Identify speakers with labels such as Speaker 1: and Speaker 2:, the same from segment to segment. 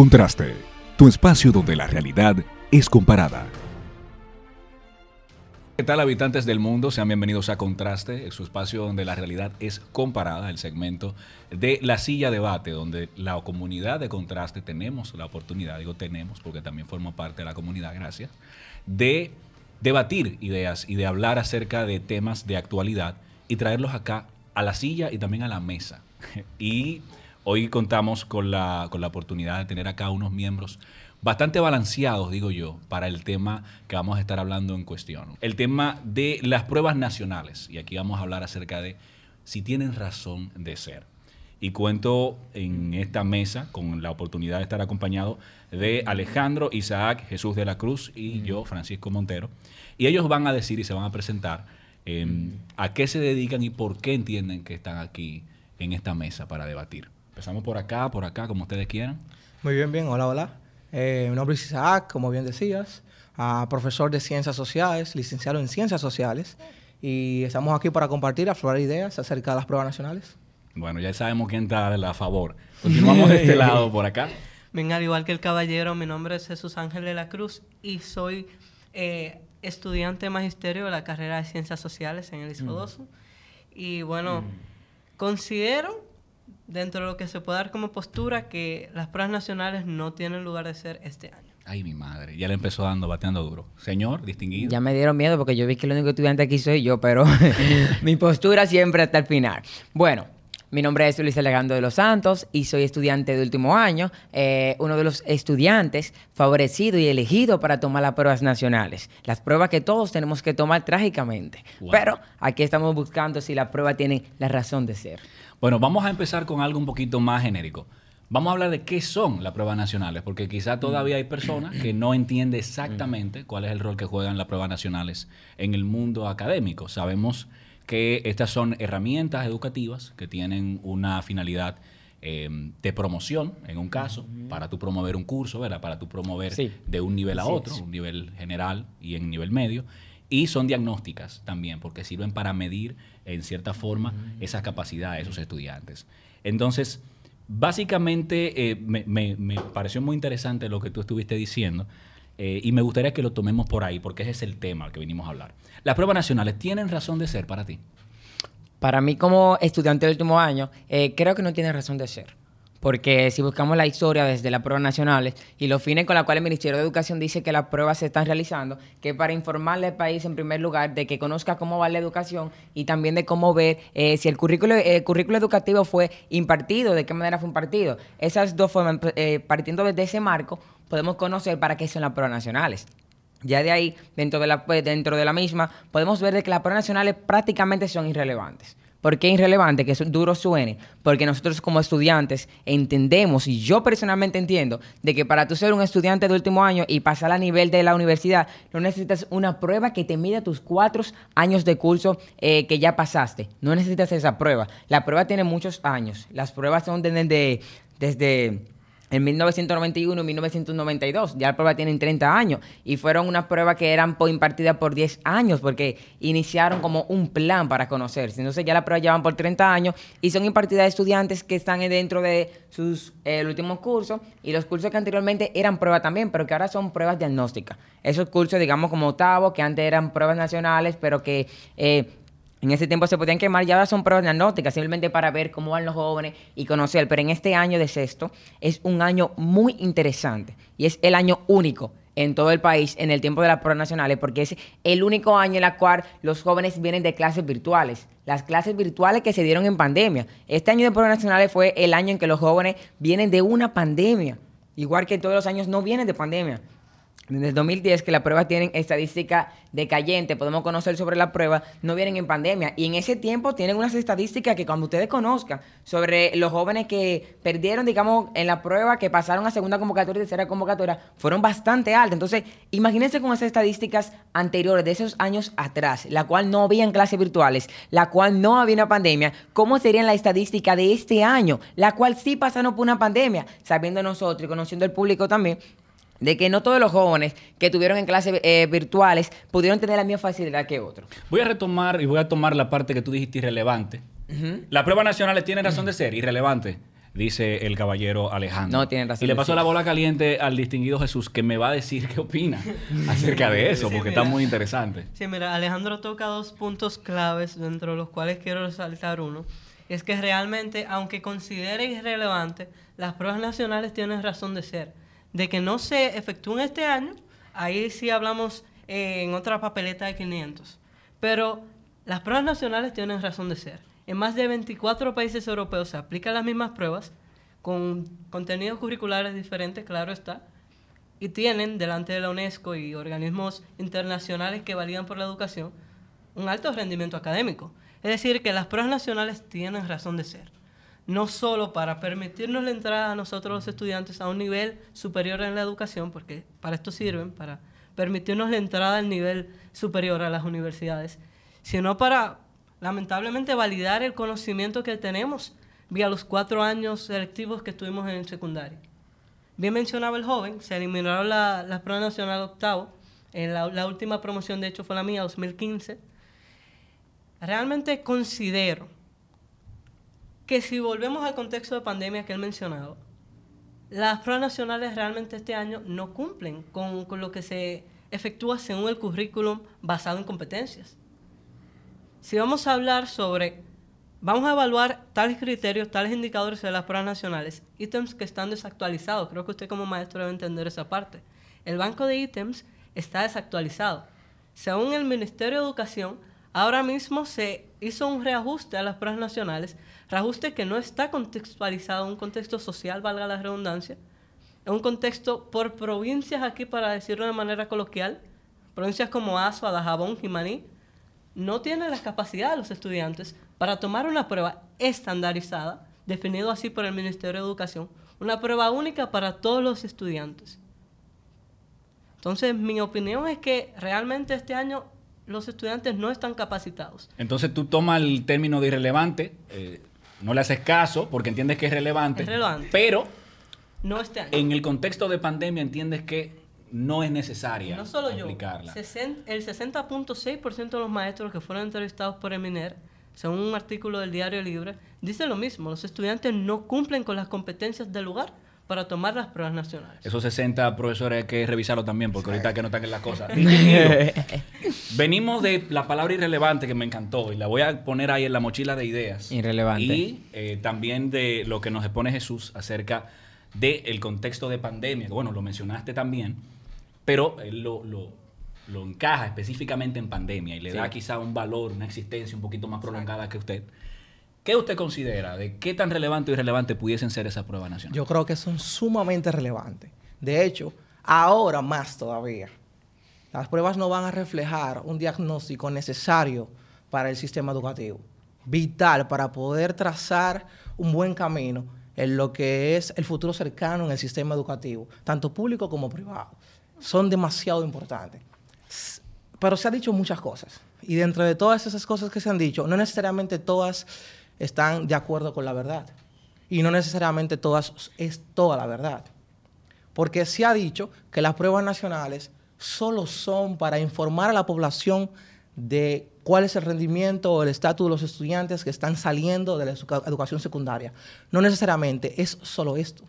Speaker 1: Contraste, tu espacio donde la realidad es comparada.
Speaker 2: ¿Qué tal habitantes del mundo? Sean bienvenidos a Contraste, su espacio donde la realidad es comparada, el segmento de la silla debate, donde la comunidad de Contraste tenemos la oportunidad, digo tenemos porque también formo parte de la comunidad, gracias, de debatir ideas y de hablar acerca de temas de actualidad y traerlos acá a la silla y también a la mesa. Y hoy contamos con la, con la oportunidad de tener acá unos miembros bastante balanceados, digo yo, para el tema que vamos a estar hablando en cuestión. El tema de las pruebas nacionales. Y aquí vamos a hablar acerca de si tienen razón de ser. Y cuento en esta mesa con la oportunidad de estar acompañado de Alejandro, Isaac, Jesús de la Cruz y yo, Francisco Montero. Y ellos van a decir y se van a presentar em, a qué se dedican y por qué entienden que están aquí en esta mesa para debatir. Empezamos por acá, por acá, como ustedes quieran.
Speaker 3: Muy bien, bien. Hola, hola. Eh, mi nombre es Isaac, como bien decías, profesor de Ciencias Sociales, licenciado en Ciencias Sociales, y estamos aquí para compartir, aflorar ideas acerca de las pruebas nacionales.
Speaker 2: Bueno, ya sabemos quién está a favor. Continuamos de este lado, por acá.
Speaker 4: Venga, al igual que el caballero, mi nombre es Jesús Ángel de la Cruz y soy eh, estudiante de magisterio de la carrera de Ciencias Sociales en el ISODOSO. Y bueno, considero dentro de lo que se puede dar como postura que las pruebas nacionales no tienen lugar de ser este año.
Speaker 2: Ay, mi madre, ya le empezó dando, bateando duro. Señor, distinguido.
Speaker 5: Ya me dieron miedo porque yo vi que el único estudiante aquí soy yo, pero mi postura siempre hasta el final. Bueno, mi nombre es Luis Alejandro de los Santos y soy estudiante de último año, eh, uno de los estudiantes favorecido y elegido para tomar las pruebas nacionales. Las pruebas que todos tenemos que tomar trágicamente. Pero aquí estamos buscando si la prueba tiene la razón de ser.
Speaker 2: Bueno, vamos a empezar con algo un poquito más genérico. Vamos a hablar de qué son las pruebas nacionales, porque quizá todavía hay personas que no entienden exactamente cuál es el rol que juegan las pruebas nacionales en el mundo académico. Sabemos que estas son herramientas educativas que tienen una finalidad em, de promoción, en un caso, para tú promover un curso, ¿verdad? Para tú promover de un nivel a otro, un nivel general y en nivel medio. Y son diagnósticas también, porque sirven para medir en cierta forma esas capacidades de esos estudiantes. Entonces, básicamente eh, me, pareció muy interesante lo que tú estuviste diciendo eh, y me gustaría que lo tomemos por ahí, porque ese es el tema al que vinimos a hablar. ¿Las pruebas nacionales tienen razón de ser para ti?
Speaker 5: Para mí como estudiante del último año, eh, creo que no tiene razón de ser. Porque si buscamos la historia desde las pruebas nacionales y los fines con los cuales el Ministerio de Educación dice que las pruebas se están realizando, que para informarle al país en primer lugar de que conozca cómo va la educación y también de cómo ver eh, si el currículo, currículo educativo fue impartido, de qué manera fue impartido. Esas dos formas, eh, partiendo desde ese marco, podemos conocer para qué son las pruebas nacionales. Ya de ahí, dentro de la, dentro de la misma, podemos ver de que las pruebas nacionales prácticamente son irrelevantes. ¿Por qué irrelevante? Que eso duro suene. Porque nosotros como estudiantes entendemos, y yo personalmente entiendo, de que para tú ser un estudiante de último año y pasar a nivel de la universidad, no necesitas una prueba que te mida tus cuatro años de curso eh, que ya pasaste. No necesitas esa prueba. La prueba tiene muchos años. Las pruebas son desde, desde en 1991 y 1992. Ya la prueba tienen 30 años y fueron unas pruebas que eran impartidas por 10 años porque iniciaron como un plan para conocerse. Entonces ya la prueba llevan por 30 años y son impartidas a estudiantes que están dentro de sus eh, últimos cursos y los cursos que anteriormente eran pruebas también, pero que ahora son pruebas diagnósticas. Esos cursos, digamos como octavo, que antes eran pruebas nacionales, pero que... Eh, en ese tiempo se podían quemar, ya ahora son pruebas diagnósticas, simplemente para ver cómo van los jóvenes y conocer. Pero en este año de sexto es un año muy interesante y es el año único en todo el país en el tiempo de las pruebas nacionales, porque es el único año en el cual los jóvenes vienen de clases virtuales, las clases virtuales que se dieron en pandemia. Este año de pruebas nacionales fue el año en que los jóvenes vienen de una pandemia, igual que todos los años no vienen de pandemia. Desde el 2010 que las pruebas tienen estadística decayente, podemos conocer sobre la prueba, no vienen en pandemia. Y en ese tiempo tienen unas estadísticas que cuando ustedes conozcan sobre los jóvenes que perdieron, digamos, en la prueba, que pasaron a segunda convocatoria y tercera convocatoria, fueron bastante altas. Entonces, imagínense con esas estadísticas anteriores, de esos años atrás, la cual no había en clases virtuales, la cual no había una pandemia, ¿cómo sería la estadística de este año? La cual sí pasaron por una pandemia, sabiendo nosotros y conociendo el público también de que no todos los jóvenes que tuvieron en clases eh, virtuales pudieron tener la misma facilidad que otros.
Speaker 2: Voy a retomar y voy a tomar la parte que tú dijiste irrelevante. Las pruebas nacionales tienen razón de ser, irrelevante. dice el caballero Alejandro.
Speaker 5: No, tiene razón
Speaker 2: Y le
Speaker 5: de
Speaker 2: paso la bola caliente al distinguido Jesús, que me va a decir qué opina acerca de eso,
Speaker 4: Sí,
Speaker 2: porque
Speaker 4: mira.
Speaker 2: está muy interesante.
Speaker 4: Sí, mira, Alejandro toca dos puntos claves dentro de los cuales quiero resaltar uno. Es que realmente, aunque considere irrelevante, las pruebas nacionales tienen razón de ser. De que no se efectúen este año, ahí sí hablamos eh, en otra papeleta de 500. Pero las pruebas nacionales tienen razón de ser. En más de 24 países europeos se aplican las mismas pruebas, con contenidos curriculares diferentes, claro está, y tienen delante de la UNESCO y organismos internacionales que validan por la educación un alto rendimiento académico. Es decir, que las pruebas nacionales tienen razón de ser. No solo para permitirnos la entrada a nosotros los estudiantes a un nivel superior en la educación, porque para esto sirven, para permitirnos la entrada al nivel superior a las universidades, sino para, lamentablemente, validar el conocimiento que tenemos vía los cuatro años selectivos que estuvimos en el secundario. Bien mencionaba el joven, se eliminaron la- las pruebas nacionales octavo. En la, la última promoción, de hecho, fue la mía, 2015. Realmente considero que si volvemos al contexto de pandemia que él mencionaba, las pruebas nacionales realmente este año no cumplen con, con lo que se efectúa según el currículum basado en competencias. Si vamos a hablar sobre, vamos a evaluar tales criterios, tales indicadores de las pruebas nacionales, ítems que están desactualizados, creo que usted como maestro debe entender esa parte. El banco de ítems está desactualizado. Según el Ministerio de Educación, ahora mismo se hizo un reajuste a las pruebas nacionales, reajuste que no está contextualizado en un contexto social, valga la redundancia, en un contexto por provincias aquí, para decirlo de manera coloquial, provincias como Azua, Dajabón, Jimaní, no tienen las capacidades los estudiantes para tomar una prueba estandarizada, definido así por el Ministerio de Educación, una prueba única para todos los estudiantes. Entonces, mi opinión es que realmente este año los estudiantes no están capacitados.
Speaker 2: Entonces tú tomas el término de irrelevante, eh, no le haces caso porque entiendes que es relevante,
Speaker 4: Es relevante.
Speaker 2: pero
Speaker 4: No este año.
Speaker 2: en el contexto de pandemia entiendes que no es necesaria
Speaker 4: No solo yo,
Speaker 2: aplicarla.
Speaker 4: sesen- el 60.6% de los maestros que fueron entrevistados por el MINER, según un artículo del Diario Libre, dice lo mismo. Los estudiantes no cumplen con las competencias del lugar para tomar las pruebas nacionales.
Speaker 2: Esos 60 profesores hay que revisarlo también, porque ahorita que no están en las cosas. Venimos de la palabra irrelevante que me encantó y la voy a poner ahí en la mochila de ideas.
Speaker 5: Irrelevante.
Speaker 2: Y eh, también de lo que nos expone Jesús acerca del contexto de pandemia. que, Bueno, lo mencionaste también, pero él lo, lo- lo encaja específicamente en pandemia y le
Speaker 5: Sí.
Speaker 2: da quizá un valor, una existencia un poquito más prolongada que usted. ¿Qué usted considera de qué tan relevante o irrelevante pudiesen ser esas pruebas nacionales?
Speaker 3: Yo creo que son sumamente relevantes. De hecho, ahora más todavía. Las pruebas no van a reflejar un diagnóstico necesario para el sistema educativo, vital para poder trazar un buen camino en lo que es el futuro cercano en el sistema educativo, tanto público como privado. Son demasiado importantes. Pero se han dicho muchas cosas. Y dentro de todas esas cosas que se han dicho, no necesariamente todas están de acuerdo con la verdad. Y no necesariamente todas es toda la verdad. Porque se ha dicho que las pruebas nacionales solo son para informar a la población de cuál es el rendimiento o el estatus de los estudiantes que están saliendo de la educa- educación secundaria. No necesariamente es solo esto.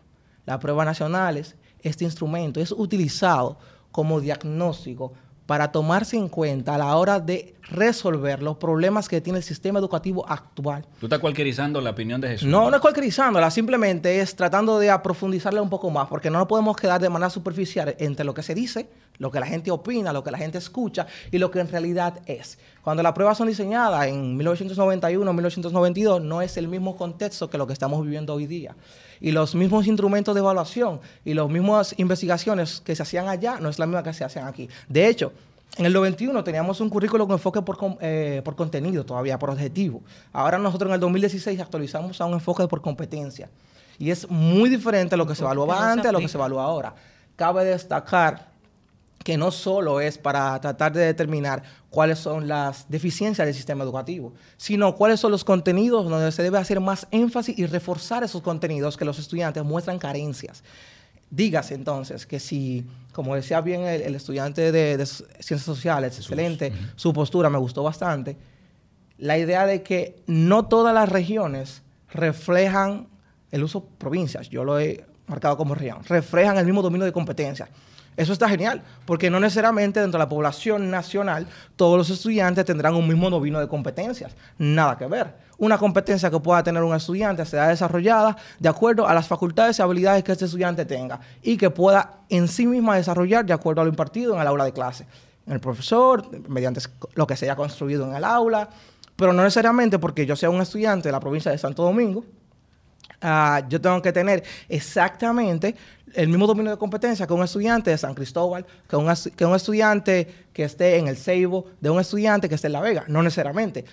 Speaker 3: Las pruebas nacionales, este instrumento, es utilizado como diagnóstico para tomarse en cuenta a la hora de resolver los problemas que tiene el sistema educativo actual.
Speaker 2: Tú estás cualquierizando la opinión de Jesús.
Speaker 3: No, no es cualquierizándola, simplemente es tratando de aprofundizarla un poco más, porque no nos podemos quedar de manera superficial entre lo que se dice, lo que la gente opina, lo que la gente escucha y lo que en realidad es. Cuando las pruebas son diseñadas en 1991, 1992, no es el mismo contexto que lo que estamos viviendo hoy día. Y los mismos instrumentos de evaluación y las mismas investigaciones que se hacían allá no es la misma que se hacen aquí. De hecho, en el 91 teníamos un currículo con enfoque por, eh, por contenido todavía, por objetivo. Ahora nosotros en el 2016 actualizamos a un enfoque por competencia. Y es muy diferente a lo que se evaluaba
Speaker 4: no se
Speaker 3: antes a lo que se evalúa ahora. Cabe destacar que no solo es para tratar de determinar cuáles son las deficiencias del sistema educativo, sino cuáles son los contenidos donde se debe hacer más énfasis y reforzar esos contenidos que los estudiantes muestran carencias. Dígase entonces que si, como decía bien el, el estudiante de, de Ciencias Sociales, excelente, su postura me gustó bastante, la idea de que no todas las regiones reflejan el uso provincias, yo lo he marcado como región, reflejan el mismo dominio de competencias. Eso está genial, porque no necesariamente dentro de la población nacional todos los estudiantes tendrán un mismo dominio de competencias. Nada que ver. Una competencia que pueda tener un estudiante será desarrollada de acuerdo a las facultades y habilidades que este estudiante tenga y que pueda en sí misma desarrollar de acuerdo a lo impartido en el aula de clase. En el profesor, mediante lo que se haya construido en el aula, pero no necesariamente porque yo sea un estudiante de la provincia de Santo Domingo, ah, yo tengo que tener exactamente el mismo dominio de competencia que un estudiante de San Cristóbal, que un, que un estudiante que esté en el Ceibo, de un estudiante que esté en La Vega, no necesariamente.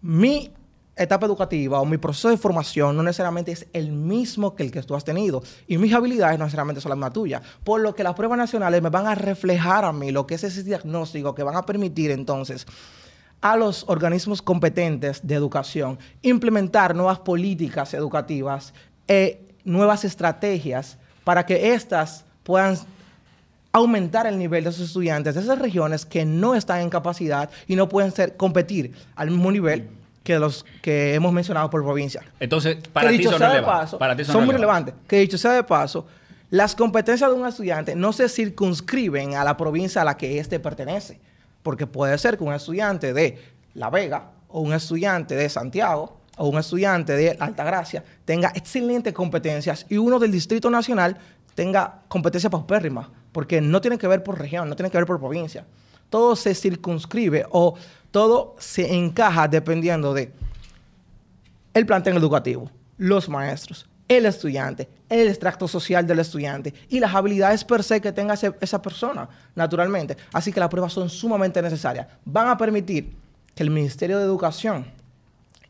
Speaker 3: Mi etapa educativa o mi proceso de formación no necesariamente es el mismo que el que tú has tenido. Y mis habilidades no necesariamente son las mismas tuyas, por lo que las pruebas nacionales me van a reflejar a mí lo que es ese diagnóstico que van a permitir entonces a los organismos competentes de educación implementar nuevas políticas educativas, e nuevas estrategias para que éstas puedan aumentar el nivel de sus estudiantes de esas regiones que no están en capacidad y no pueden ser, competir al mismo nivel que los que hemos mencionado por provincia.
Speaker 2: Entonces, para ti son relevantes.
Speaker 3: Para ti son, muy relevantes. Que dicho sea de paso, las competencias de un estudiante no se circunscriben a la provincia a la que éste pertenece. Porque puede ser que un estudiante de La Vega o un estudiante de Santiago o un estudiante de Altagracia tenga excelentes competencias y uno del Distrito Nacional tenga competencia paupérrima, porque no tiene que ver por región, no tiene que ver por provincia. Todo se circunscribe o todo se encaja dependiendo de el plantel educativo, los maestros, el estudiante, el extracto social del estudiante y las habilidades per se que tenga esa persona, naturalmente. Así que las pruebas son sumamente necesarias. Van a permitir que el Ministerio de Educación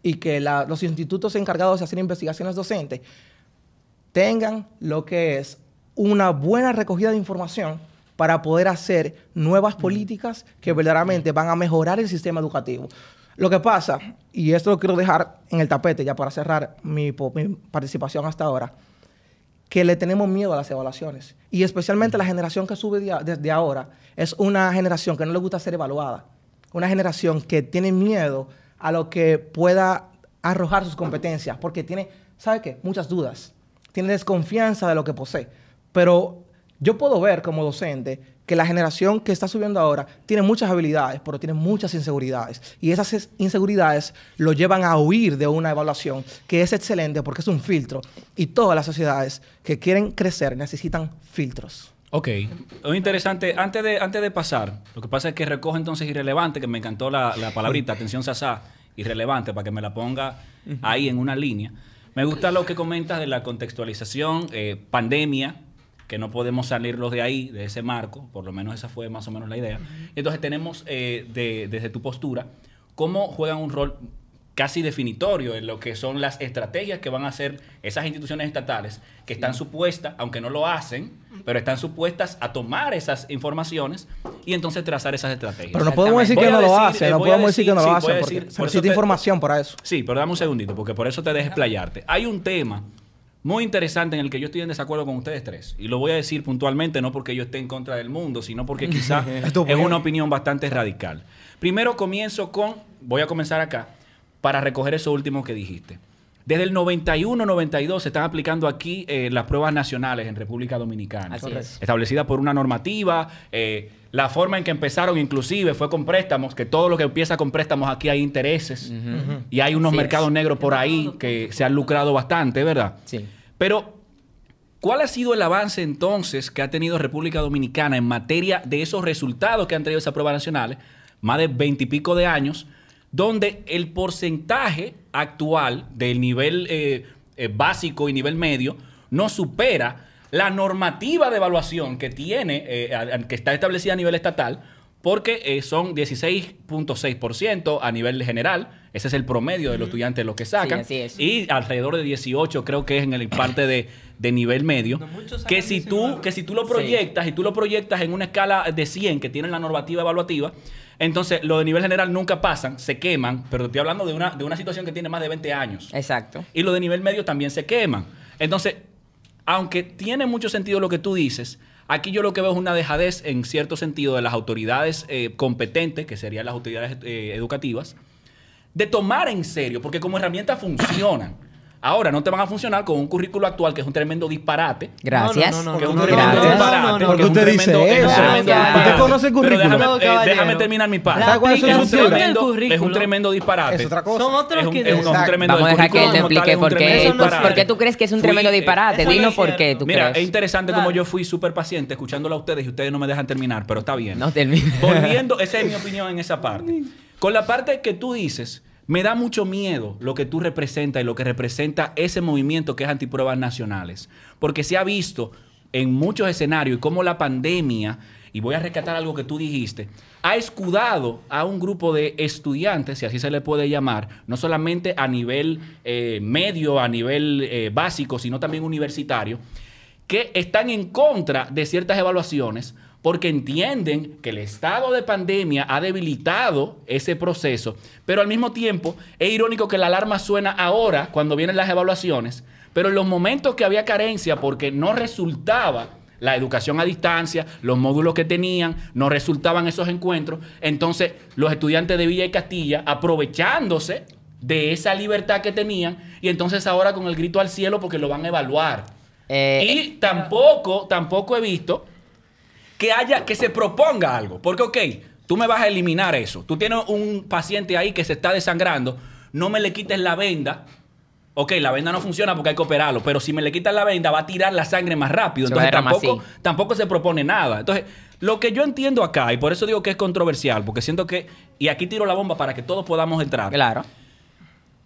Speaker 3: y que los institutos encargados de hacer investigaciones docentes tengan lo que es una buena recogida de información para poder hacer nuevas políticas que verdaderamente van a mejorar el sistema educativo. Lo que pasa, y esto lo quiero dejar en el tapete ya para cerrar mi, participación hasta ahora, que le tenemos miedo a las evaluaciones. Y especialmente la generación que sube desde ahora es una generación que no le gusta ser evaluada. Una generación que tiene miedo a lo que pueda arrojar sus competencias, porque tiene, ¿sabe qué? Muchas dudas, tiene desconfianza de lo que posee. Pero yo puedo ver como docente que la generación que está subiendo ahora tiene muchas habilidades, pero tiene muchas inseguridades. Y esas inseguridades lo llevan a huir de una evaluación que es excelente porque es un filtro. Y todas las sociedades que quieren crecer necesitan filtros.
Speaker 2: Ok. Muy interesante. Antes de, antes de pasar, lo que pasa es que recoge entonces irrelevante, que me encantó la, palabrita, atención Sasá, irrelevante, para que me la ponga ahí en una línea. Me gusta lo que comentas de la contextualización, eh, pandemia, que no podemos salirlos de ahí, de ese marco, por lo menos esa fue más o menos la idea. Entonces tenemos eh, desde tu postura, cómo juegan un rol casi definitorio en lo que son las estrategias que van a hacer esas instituciones estatales que están supuestas, aunque no lo hacen, pero están supuestas a tomar esas informaciones y entonces trazar esas estrategias.
Speaker 3: Pero no podemos decir que no lo hacen, no podemos decir, que no lo hacen, porque necesita información para eso.
Speaker 2: Sí, pero dame un segundito, porque por eso te dejes playarte. Hay un tema muy interesante en el que yo estoy en desacuerdo con ustedes tres. Y lo voy a decir puntualmente, no porque yo esté en contra del mundo, sino porque quizás es una opinión bastante radical. Primero comienzo con, voy a comenzar acá, para recoger eso último que dijiste. Desde el 91-92 se están aplicando aquí eh, las pruebas nacionales en República Dominicana.
Speaker 5: Así es.
Speaker 2: Establecida por una normativa. Eh, la forma en que empezaron inclusive fue con préstamos, que todo lo que empieza con préstamos aquí hay intereses. Y hay unos mercados negros por ahí que se han lucrado bastante, ¿verdad?
Speaker 5: Sí.
Speaker 2: Pero, ¿cuál ha sido el avance entonces que ha tenido República Dominicana en materia de esos resultados que han traído esas pruebas nacionales? Más de veintipico de años donde el porcentaje actual del nivel eh, eh, básico y nivel medio no supera la normativa de evaluación que tiene, eh, que está establecida a nivel estatal, porque son 16.6% a nivel general. Ese es el promedio de los estudiantes los que sacan. Y alrededor de 18 creo que es en el parte de, nivel medio. que, si tú, que si tú lo proyectas y tú lo proyectas en una escala de 100 que tiene la normativa evaluativa, entonces, lo de nivel general nunca pasan, se queman, pero estoy hablando de una, de una situación que tiene más de 20 años.
Speaker 5: Exacto.
Speaker 2: Y lo de nivel medio también se queman. Entonces, aunque tiene mucho sentido lo que tú dices, aquí yo lo que veo es una dejadez en cierto sentido de las autoridades eh, competentes, que serían las autoridades eh, educativas, de tomar en serio, porque como herramienta funcionan, Ahora no te van a funcionar con un currículo actual que es un tremendo disparate.
Speaker 5: Gracias.
Speaker 4: No, no, no,
Speaker 2: que es un
Speaker 4: no,
Speaker 2: tremendo
Speaker 3: gracias.
Speaker 2: disparate.
Speaker 4: No, no, no.
Speaker 2: que
Speaker 3: ¿Por qué
Speaker 2: es un
Speaker 3: usted dice
Speaker 2: tremendo-
Speaker 3: eso? ¿Usted conoce el
Speaker 2: Pero
Speaker 3: currículum?
Speaker 2: déjame,
Speaker 4: No,
Speaker 2: eh, déjame terminar mi parte.
Speaker 3: ¿Sabe cuál es
Speaker 2: un tremendo-
Speaker 4: El
Speaker 2: Es un
Speaker 4: currículo.
Speaker 2: tremendo disparate.
Speaker 3: Es otra cosa.
Speaker 4: Son otros
Speaker 2: Es un, es un-
Speaker 4: 500.
Speaker 2: es un tremendo
Speaker 5: Vamos a dejar que él te explique por qué, por tú crees que es un
Speaker 2: Fui,
Speaker 5: tremendo
Speaker 2: eh,
Speaker 5: disparate. Dinos por qué tú
Speaker 2: Mira,
Speaker 5: crees.
Speaker 2: es interesante como yo fui súper paciente escuchándolo a ustedes y ustedes no me dejan terminar, pero está bien.
Speaker 5: No termina.
Speaker 2: Volviendo, esa es mi opinión en esa parte. Con la parte que tú dices, me da mucho miedo lo que tú representas y lo que representa ese movimiento que es antipruebas nacionales. Porque se ha visto en muchos escenarios y cómo la pandemia, y voy a rescatar algo que tú dijiste, ha escudado a un grupo de estudiantes, si así se le puede llamar, no solamente a nivel eh, medio, a nivel eh, básico, sino también universitario, que están en contra de ciertas evaluaciones porque entienden que el estado de pandemia ha debilitado ese proceso, pero al mismo tiempo es irónico que la alarma suena ahora cuando vienen las evaluaciones, pero en los momentos que había carencia porque no resultaba la educación a distancia, los módulos que tenían, no resultaban esos encuentros, entonces los estudiantes de Villa y Castilla, aprovechándose de esa libertad que tenían, y entonces ahora con el grito al cielo porque lo van a evaluar.
Speaker 5: Eh,
Speaker 2: y tampoco, tampoco he visto que haya, que se proponga algo. Porque, ok, tú me vas a eliminar eso. Tú tienes un paciente ahí que se está desangrando, no me le quites la venda. Ok, la venda no funciona porque hay que operarlo, pero si me le quitas la venda va a tirar la sangre más rápido.
Speaker 5: Se
Speaker 2: Entonces tampoco, tampoco se propone nada. Entonces, lo que yo entiendo acá, y por eso digo que es controversial, porque siento que, y aquí tiro la bomba para que todos podamos entrar.
Speaker 5: Claro.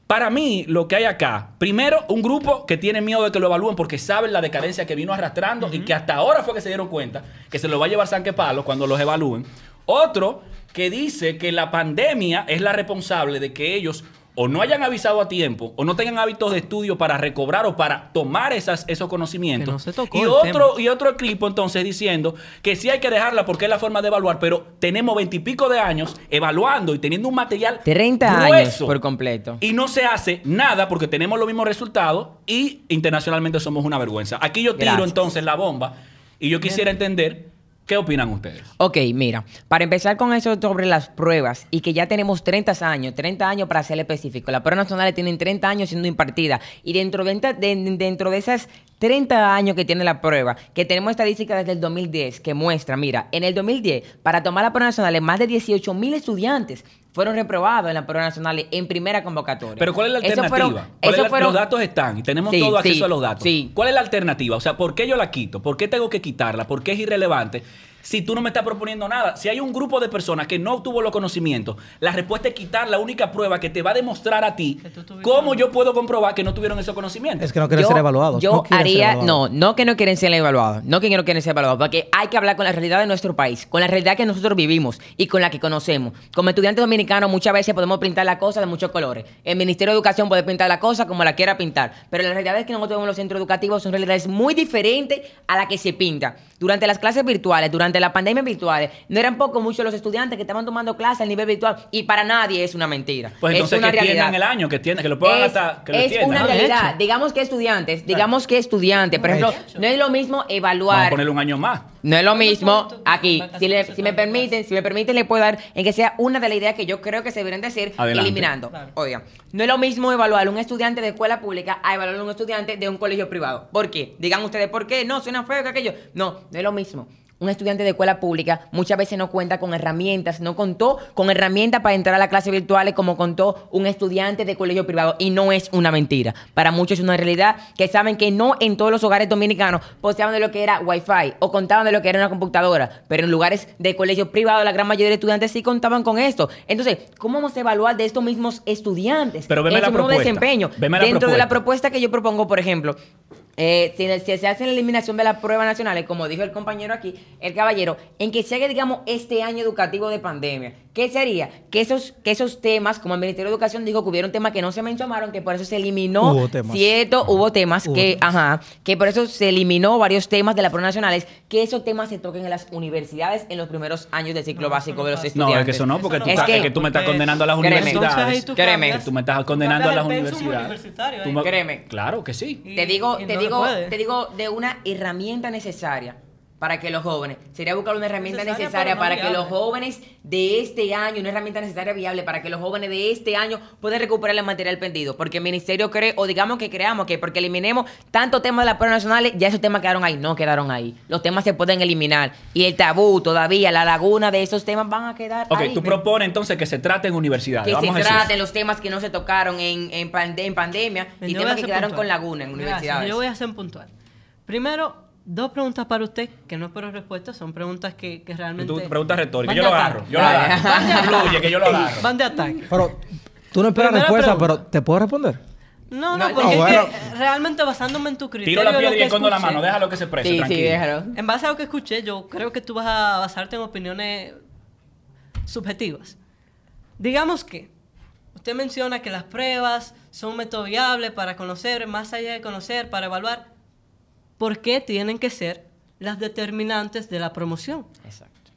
Speaker 2: Para mí, lo que hay acá, primero, un grupo que tiene miedo de que lo evalúen porque saben la decadencia que vino arrastrando y que hasta ahora fue que se dieron cuenta que se lo va a llevar Sanque Palo cuando los evalúen. Otro que dice que la pandemia es la responsable de que ellos o no hayan avisado a tiempo o no tengan hábitos de estudio para recobrar o para tomar esas, esos conocimientos.
Speaker 4: Que no se tocó
Speaker 2: y otro y otro equipo entonces diciendo que sí hay que dejarla porque es la forma de evaluar, pero tenemos veintipico de años evaluando y teniendo un material
Speaker 5: 30 años
Speaker 2: grueso.
Speaker 5: por completo.
Speaker 2: Y no se hace nada porque tenemos los mismos resultados y internacionalmente somos una vergüenza. Aquí yo tiro
Speaker 5: Gracias.
Speaker 2: entonces la bomba y yo quisiera entender qué opinan ustedes.
Speaker 5: Ok, mira, para empezar con eso sobre las pruebas y que ya tenemos 30 años, 30 años para ser específico. Las pruebas nacionales tienen 30 años siendo impartidas y dentro de, de- dentro de esas 30 años que tiene la prueba, que tenemos estadísticas desde el 2010 que muestra, mira, en el 2010, para tomar la prueba nacional, más de 18 mil estudiantes fueron reprobados en la prueba nacional en primera convocatoria.
Speaker 2: Pero ¿cuál es la alternativa?
Speaker 5: fueron-
Speaker 2: ¿Cuál es
Speaker 5: eso
Speaker 2: la-
Speaker 5: fueron-
Speaker 2: los datos están y tenemos
Speaker 5: Sí,
Speaker 2: todo acceso
Speaker 5: sí,
Speaker 2: a los datos.
Speaker 5: sí.
Speaker 2: ¿Cuál es la alternativa? O sea, ¿por qué yo la quito? ¿Por qué tengo que quitarla? ¿Por qué es irrelevante? Si tú no me estás proponiendo nada, si hay un grupo de personas que no obtuvo los conocimientos, la respuesta es quitar la única prueba que te va a demostrar a ti cómo yo puedo comprobar que no tuvieron esos conocimientos.
Speaker 3: Es que no quieren
Speaker 5: Yo-
Speaker 3: ser evaluados.
Speaker 5: Yo
Speaker 3: no
Speaker 5: haría,
Speaker 3: evaluados.
Speaker 5: no, no que no quieren ser evaluados, no que no quieren ser evaluados, porque hay que hablar con la realidad de nuestro país, con la realidad que nosotros vivimos y con la que conocemos. Como estudiantes dominicanos muchas veces podemos pintar la cosa de muchos colores. El Ministerio de Educación puede pintar la cosa como la quiera pintar, pero la realidad es que nosotros vemos los centros educativos son realidades muy diferentes a la que se pinta. Durante las clases virtuales, durante la pandemia virtuales, no eran poco muchos los estudiantes que estaban tomando clases a nivel virtual y para nadie es una mentira.
Speaker 2: Pues
Speaker 5: es
Speaker 2: entonces
Speaker 5: una
Speaker 2: que
Speaker 5: realidad.
Speaker 2: tiendan el año, que tiendan, que lo puedan
Speaker 5: Es,
Speaker 2: hasta que lo
Speaker 5: es una
Speaker 2: ¿no?
Speaker 5: realidad. Digamos que estudiantes, digamos que estudiantes. Por ejemplo,
Speaker 4: hecho.
Speaker 5: no es lo mismo
Speaker 2: Vamos a
Speaker 5: evaluar.
Speaker 2: ponerle un año más.
Speaker 5: No es lo mismo aquí. Si, le-
Speaker 4: se
Speaker 5: si me permiten, si me permiten, le puedo dar en que sea una de las ideas que yo creo que se deberían de decir
Speaker 2: Adelante.
Speaker 5: eliminando.
Speaker 4: Claro.
Speaker 5: Oiga, no es lo mismo evaluar a un estudiante de escuela pública a evaluar a un estudiante de un colegio privado. ¿Por qué? Digan ustedes, ¿por qué? No, suena feo que aquello. No, no es lo mismo. Un estudiante de escuela pública muchas veces no cuenta con herramientas, no contó con herramientas para entrar a las clases virtuales como contó un estudiante de colegio privado y no es una mentira. Para muchos es una realidad que saben que no en todos los hogares dominicanos poseaban de lo que era Wi-Fi o contaban de lo que era una computadora, pero en lugares de colegio privado la gran mayoría de estudiantes sí contaban con esto. Entonces, ¿cómo vamos a evaluar de estos mismos estudiantes
Speaker 2: Pero veme
Speaker 5: en
Speaker 2: la
Speaker 5: su
Speaker 2: propuesta.
Speaker 5: desempeño?
Speaker 2: Veme la
Speaker 5: Dentro de la
Speaker 2: propuesta
Speaker 5: que yo propongo, por ejemplo, eh, si, si se hace la eliminación de las pruebas nacionales, como dijo el compañero aquí, el caballero, en que se haga, digamos, este año educativo de pandemia, ¿qué sería? Que esos, que esos temas, como el Ministerio de Educación dijo que hubieron temas que no se mencionaron, que por eso se eliminó
Speaker 3: Hubo temas.
Speaker 5: cierto, hubo temas
Speaker 3: Hubo
Speaker 5: que,
Speaker 3: temas.
Speaker 5: ajá, que por eso se eliminó varios temas de las pruebas nacionales, que esos temas se toquen en las universidades en los primeros años del ciclo
Speaker 4: No,
Speaker 5: básico
Speaker 4: no
Speaker 5: de los estudiantes.
Speaker 2: No, es que eso no, porque
Speaker 4: Eso
Speaker 2: tú,
Speaker 4: no
Speaker 2: estás-
Speaker 5: pasa.
Speaker 2: es que tú me estás condenando a las
Speaker 5: Créeme.
Speaker 2: universidades.
Speaker 4: Tú
Speaker 5: Créeme.
Speaker 4: cambias-
Speaker 2: Tú me estás condenando a las universidades. Tú
Speaker 4: ahí.
Speaker 2: me-
Speaker 5: Créeme.
Speaker 2: Claro que sí.
Speaker 4: Y-
Speaker 5: Te digo, te
Speaker 4: no
Speaker 5: digo, te digo de una herramienta necesaria para que los jóvenes, sería buscar una herramienta
Speaker 4: Necesaria,
Speaker 5: necesaria
Speaker 4: pero no
Speaker 5: para que los jóvenes de este año, una herramienta necesaria viable para que los jóvenes de este año puedan recuperar el material perdido. Porque el ministerio cree, o digamos que creamos que porque eliminemos tantos temas de las pruebas nacionales, ya esos temas quedaron ahí. No quedaron ahí. Los temas se pueden eliminar. Y el tabú todavía, la laguna de esos temas van a quedar
Speaker 2: Ok,
Speaker 5: ahí.
Speaker 2: tú propones entonces que se trate en universidades.
Speaker 5: que
Speaker 2: Vamos
Speaker 5: se traten los temas que no se tocaron en, en, pande- en pandemia y temas que quedaron
Speaker 4: puntual.
Speaker 5: con laguna en
Speaker 4: Gracias,
Speaker 5: universidades.
Speaker 4: Yo voy a ser puntual. Primero, dos preguntas para usted, que no espero respuestas, son preguntas que, que realmente...
Speaker 2: Tú preguntas retóricas, yo lo agarro. Yo lo agarro. Fluye, que yo lo agarro.
Speaker 4: Van de ataque.
Speaker 3: Pero tú no esperas respuesta, pero ¿te puedo responder?
Speaker 4: No, no,
Speaker 5: No,
Speaker 4: porque es que realmente basándome en tu criterio...
Speaker 2: Tiro la piedra y
Speaker 4: que
Speaker 2: escondo la mano. Déjalo que se exprese,
Speaker 5: Sí, sí,
Speaker 2: tranquilo.
Speaker 5: déjalo.
Speaker 4: En base a lo que escuché, yo creo que tú vas a basarte en opiniones subjetivas. Digamos que usted menciona que las pruebas son un método viable para conocer, más allá de conocer, para evaluar. ¿Por qué tienen que ser las determinantes de la promoción?
Speaker 5: Exacto.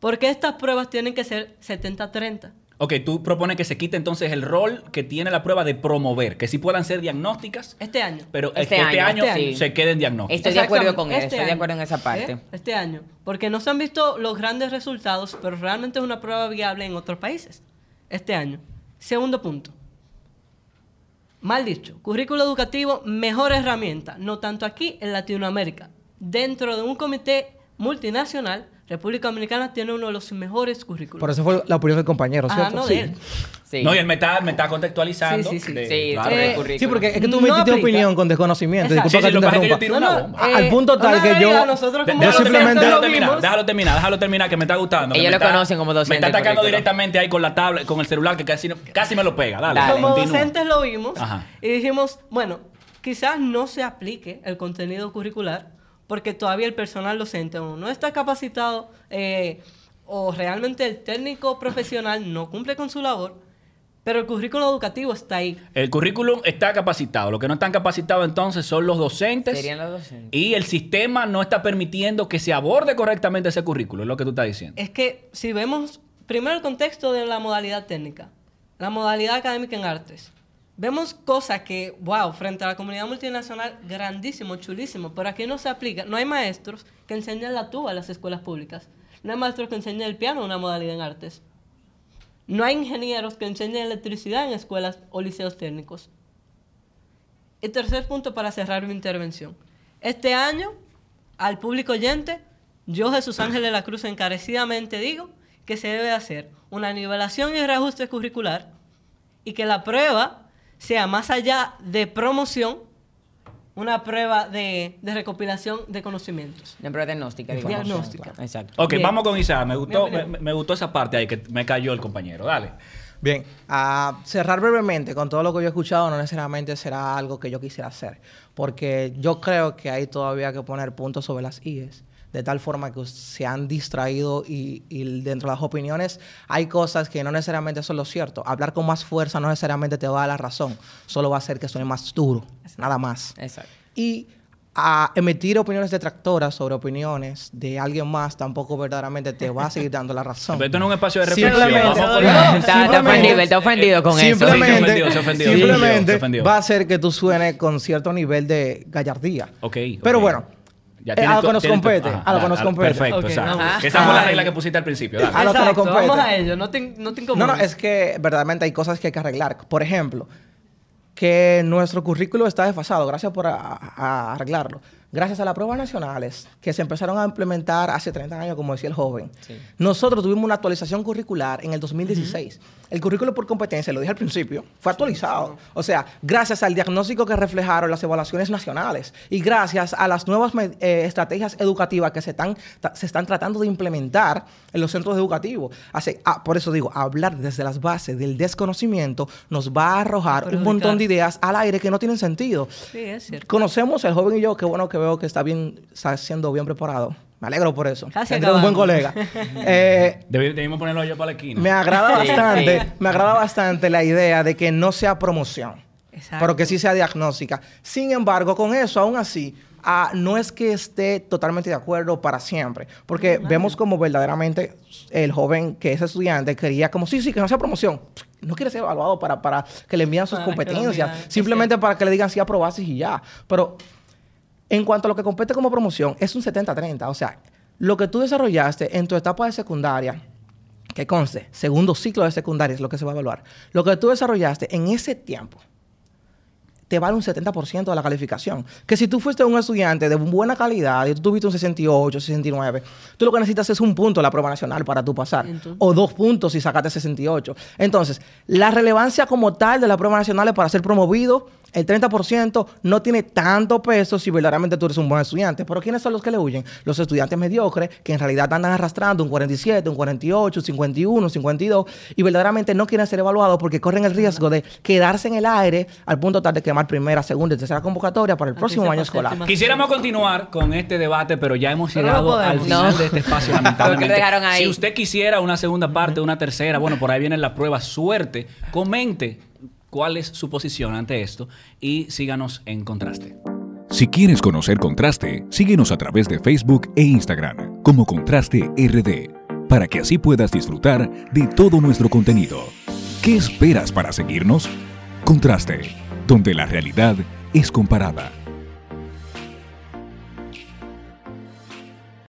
Speaker 4: ¿Por qué estas pruebas tienen que ser 70-30?
Speaker 2: Ok, tú propones que se quite entonces el rol que tiene la prueba de promover, que sí puedan ser diagnósticas,
Speaker 4: Este año.
Speaker 2: pero
Speaker 5: Este
Speaker 2: este, este
Speaker 5: año,
Speaker 2: año,
Speaker 5: sí.
Speaker 2: se queden diagnósticas.
Speaker 5: Estoy de acuerdo con eso,
Speaker 4: este
Speaker 5: estoy de acuerdo en esa parte.
Speaker 4: ¿Eh? Este año. Porque no se han visto los grandes resultados, pero realmente es una prueba viable en otros países. Este año. Segundo punto. Mal dicho, currículo educativo, mejor herramienta, no tanto aquí en Latinoamérica. Dentro de un comité multinacional, República Dominicana tiene uno de los mejores currículos.
Speaker 3: Por eso fue la opinión del compañero,
Speaker 4: Ah,
Speaker 3: ¿cierto?
Speaker 4: no
Speaker 3: sí.
Speaker 4: de él.
Speaker 5: Sí.
Speaker 2: No, y él me está, me está contextualizando.
Speaker 4: Sí, sí, sí.
Speaker 2: de-
Speaker 5: Sí,
Speaker 2: claro.
Speaker 4: Eh.
Speaker 3: Sí, porque es que tú
Speaker 4: No
Speaker 3: metiste
Speaker 4: aplica.
Speaker 3: opinión con desconocimiento.
Speaker 4: Exacto.
Speaker 3: Disculpa
Speaker 2: Sí, sí,
Speaker 3: te
Speaker 2: lo que pasa es que yo
Speaker 3: interrumpa.
Speaker 2: tiro una
Speaker 4: No, no,
Speaker 2: bomba.
Speaker 3: Al
Speaker 4: eh,
Speaker 3: punto tal
Speaker 4: una
Speaker 3: que yo-
Speaker 4: realidad, nosotros
Speaker 2: De-
Speaker 4: como
Speaker 2: déjalo terminar,
Speaker 3: simplemente-
Speaker 2: déjalo
Speaker 4: lo
Speaker 2: terminar,
Speaker 4: vimos.
Speaker 2: déjalo terminar, déjalo terminar, que me está gustando. que
Speaker 5: Ellos
Speaker 2: me
Speaker 5: lo
Speaker 2: está-
Speaker 5: conocen como docente
Speaker 2: Me está
Speaker 5: del
Speaker 2: atacando
Speaker 5: currículo.
Speaker 2: directamente ahí con la tablet, con el celular, que casi, casi me lo pega. Dale,
Speaker 5: Dale.
Speaker 4: Como
Speaker 2: continúa.
Speaker 4: docentes lo vimos
Speaker 2: Ajá.
Speaker 4: y dijimos, bueno, quizás no se aplique el contenido curricular porque todavía el personal docente o no está capacitado eh, o realmente el técnico profesional no cumple con su labor, pero el currículo educativo está ahí.
Speaker 2: El currículum está capacitado. Los que no están capacitados entonces son los docentes.
Speaker 5: Serían los docentes.
Speaker 2: Y el sistema no está permitiendo que se aborde correctamente ese currículo, es lo que tú estás diciendo.
Speaker 4: Es que si vemos primero el contexto de la modalidad técnica, la modalidad académica en artes, vemos cosas que, wow, frente a la comunidad multinacional, grandísimo, chulísimo, pero aquí no se aplica. No hay maestros que enseñen la tuba en las escuelas públicas. No hay maestros que enseñen el piano, una modalidad en artes. No hay ingenieros que enseñen electricidad en escuelas o liceos técnicos. Y tercer punto para cerrar mi intervención. Este año, al público oyente, yo, Jesús Ángel de la Cruz, encarecidamente digo que se debe hacer una nivelación y reajuste curricular y que la prueba sea más allá de promoción, una prueba de, de recopilación de conocimientos.
Speaker 5: De prueba diagnóstica, digamos.
Speaker 4: Diagnóstica.
Speaker 5: Exacto.
Speaker 2: Ok,
Speaker 4: Bien.
Speaker 2: vamos con Isaac. Me gustó, me, me gustó esa parte ahí que me cayó el compañero. Dale.
Speaker 3: Bien, a cerrar brevemente con todo lo que yo he escuchado, no necesariamente será algo que yo quisiera hacer, porque yo creo que hay todavía que poner puntos sobre las IES, de tal forma que se han distraído y, y dentro de las opiniones hay cosas que no necesariamente son lo cierto. Hablar con más fuerza no necesariamente te va a dar la razón, solo va a hacer que suene más duro, nada más.
Speaker 5: Exacto.
Speaker 3: Y a emitir opiniones detractoras sobre opiniones de alguien más tampoco verdaderamente te va a seguir dando la razón.
Speaker 2: Pero esto no es un espacio de reflexión.
Speaker 3: Simplemente-
Speaker 5: Está,
Speaker 3: simplemente-
Speaker 5: ofendido, está ofendido con eso.
Speaker 3: simplemente,
Speaker 2: Sí, se ofendió, se ofendió, se
Speaker 3: simplemente
Speaker 2: ofendió.
Speaker 3: va a hacer que tú suene con cierto nivel de gallardía.
Speaker 2: Ok,
Speaker 3: Pero
Speaker 2: ok.
Speaker 3: bueno,
Speaker 2: Ya
Speaker 3: a lo que nos
Speaker 2: tienes tu-
Speaker 3: compete,
Speaker 2: ajá,
Speaker 3: a lo que nos
Speaker 2: ah,
Speaker 3: compete.
Speaker 2: Perfecto,
Speaker 4: Ok,
Speaker 2: exacto.
Speaker 4: vamos.
Speaker 2: Que esa fue la
Speaker 3: Ajá.
Speaker 2: regla que pusiste al principio. dale.
Speaker 3: A lo que nos compete.
Speaker 4: vamos a ello, no te, no te
Speaker 3: No, no, es que verdaderamente hay cosas que hay que arreglar. Por ejemplo, que nuestro currículo está desfasado. Gracias por a- a arreglarlo. Gracias a las pruebas nacionales que se empezaron a implementar hace 30 años, como decía el joven.
Speaker 5: Sí.
Speaker 3: Nosotros tuvimos una actualización curricular en el 2016. El currículo por competencia, lo dije al principio, fue actualizado. O sea, gracias al diagnóstico que reflejaron las evaluaciones nacionales y gracias a las nuevas eh, estrategias educativas que se están, se están tratando de implementar en los centros educativos. Hace, ah, por eso digo, hablar desde las bases del desconocimiento nos va a arrojar un montón de ideas al aire que no tienen sentido.
Speaker 4: Sí, es cierto.
Speaker 3: Conocemos el joven y yo, qué bueno que veo que está bien, está siendo bien preparado. Me alegro por eso.
Speaker 4: Casi
Speaker 3: un buen colega. Eh,
Speaker 2: Debi- Debimos ponerlo yo para la esquina.
Speaker 3: me agrada
Speaker 5: Sí,
Speaker 3: bastante,
Speaker 5: sí.
Speaker 3: me agrada bastante la idea de que no sea promoción,
Speaker 4: Exacto.
Speaker 3: pero que sí sea diagnóstica. Sin embargo, con eso, aún así, ah, no es que esté totalmente de acuerdo para siempre, porque vemos como verdaderamente el joven que es estudiante quería como, sí, sí, que no sea promoción. No quiere ser evaluado para, para que le envíen sus
Speaker 4: Para
Speaker 3: competencias, simplemente para que le digan si aprobaste y ya. Pero En cuanto a lo que compete como promoción, es un 70-30. O sea, lo que tú desarrollaste en tu etapa de secundaria, que conste, segundo ciclo de secundaria es lo que se va a evaluar. Lo que tú desarrollaste en ese tiempo te vale un 70% de la calificación. Que si tú fuiste un estudiante de buena calidad y tú tuviste un 68, 69, tú lo que necesitas es un punto en la prueba nacional para tú pasar.
Speaker 4: Entonces.
Speaker 3: o dos puntos si sacaste 68. Entonces, la relevancia como tal de la prueba nacional es para ser promovido. El 30% no tiene tanto peso si verdaderamente tú eres un buen estudiante. Pero ¿quiénes son los que le huyen? Los estudiantes mediocres que en realidad andan arrastrando un 47, un 48, un 51, un 52 y verdaderamente no quieren ser evaluados porque corren el riesgo de quedarse en el aire al punto tal de quemar primera, segunda y tercera convocatoria para el próximo año escolar.
Speaker 2: Quisiéramos continuar con este debate, pero ya hemos
Speaker 4: Pero no
Speaker 2: llegado al final
Speaker 5: No.
Speaker 2: de este espacio, lamentablemente.
Speaker 5: ahí.
Speaker 2: Si usted quisiera una segunda parte, una tercera, bueno, por ahí viene la prueba, suerte, comente cuál es su posición ante esto y síganos en contraste.
Speaker 1: Si quieres conocer Contraste, síguenos a través de Facebook e Instagram como Contraste RD, para que así puedas disfrutar de todo nuestro contenido. ¿Qué esperas para seguirnos? Contraste, donde la realidad es comparada.